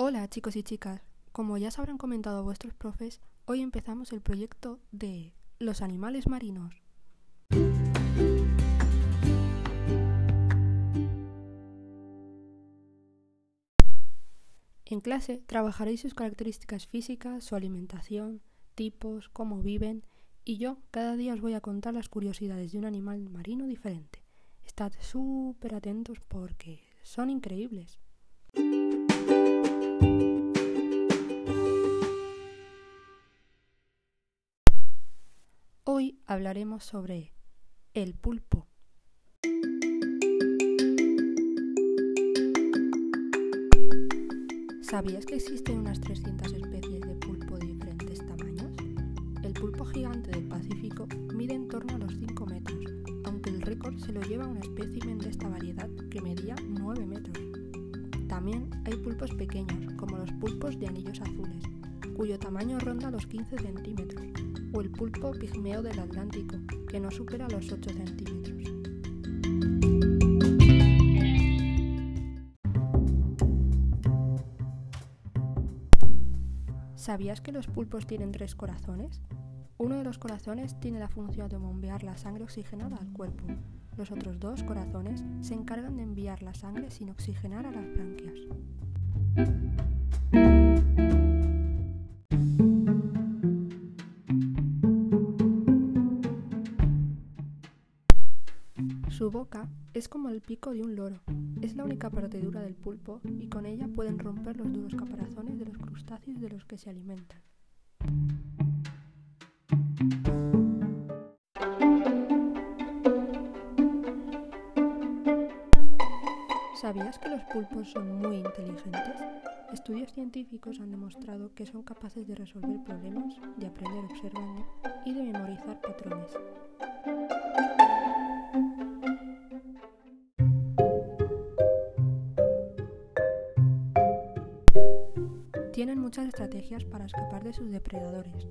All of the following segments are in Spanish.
Hola chicos y chicas, como ya se habrán comentado vuestros profes, hoy empezamos el proyecto de los animales marinos. En clase trabajaréis sus características físicas, su alimentación, tipos, cómo viven, y yo cada día os voy a contar las curiosidades de un animal marino diferente. Estad súper atentos porque son increíbles. Hoy hablaremos sobre el pulpo. ¿Sabías que existen unas 300 especies de pulpo de diferentes tamaños? El pulpo gigante del Pacífico mide en torno a los 5 metros, aunque el récord se lo lleva un espécimen de esta variedad que medía 9 metros. También hay pulpos pequeños, como los pulpos de anillos azules, cuyo tamaño ronda los 15 centímetros, o el pulpo pigmeo del Atlántico, que no supera los 8 centímetros. ¿Sabías que los pulpos tienen tres corazones? Uno de los corazones tiene la función de bombear la sangre oxigenada al cuerpo. Los otros dos corazones se encargan de enviar la sangre sin oxigenar a las branquias. Su boca es como el pico de un loro. Es la única parte dura del pulpo y con ella pueden romper los duros caparazones de los crustáceos de los que se alimentan. ¿Sabías que los pulpos son muy inteligentes? Estudios científicos han demostrado que son capaces de resolver problemas, de aprender observando y de memorizar patrones. Tienen muchas estrategias para escapar de sus depredadores.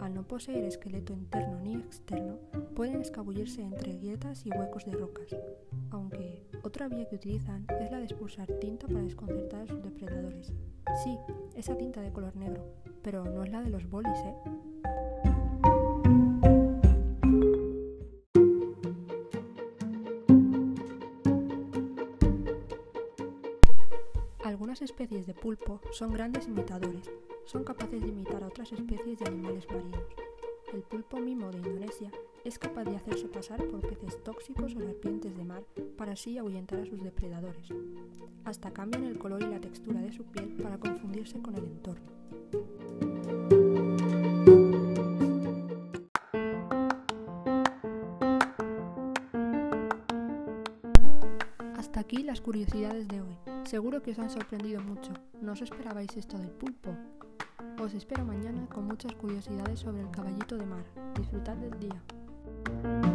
Al no poseer esqueleto interno ni externo, pueden escabullirse entre grietas y huecos de rocas, aunque otra vía que utilizan es la de expulsar tinta para desconcertar a sus depredadores. Sí, esa tinta de color negro, pero no es la de los bolis, ¿eh? Algunas especies de pulpo son grandes imitadores. Son capaces de imitar a otras especies de animales marinos. El pulpo mimo de Indonesia es capaz de hacerse pasar por peces tóxicos o serpientes de mar para así ahuyentar a sus depredadores. Hasta cambian el color y la textura de su piel para confundirse con el entorno. Hasta aquí las curiosidades de hoy. Seguro que os han sorprendido mucho. ¿No os esperabais esto del pulpo? Os espero mañana con muchas curiosidades sobre el caballito de mar. Disfrutad del día.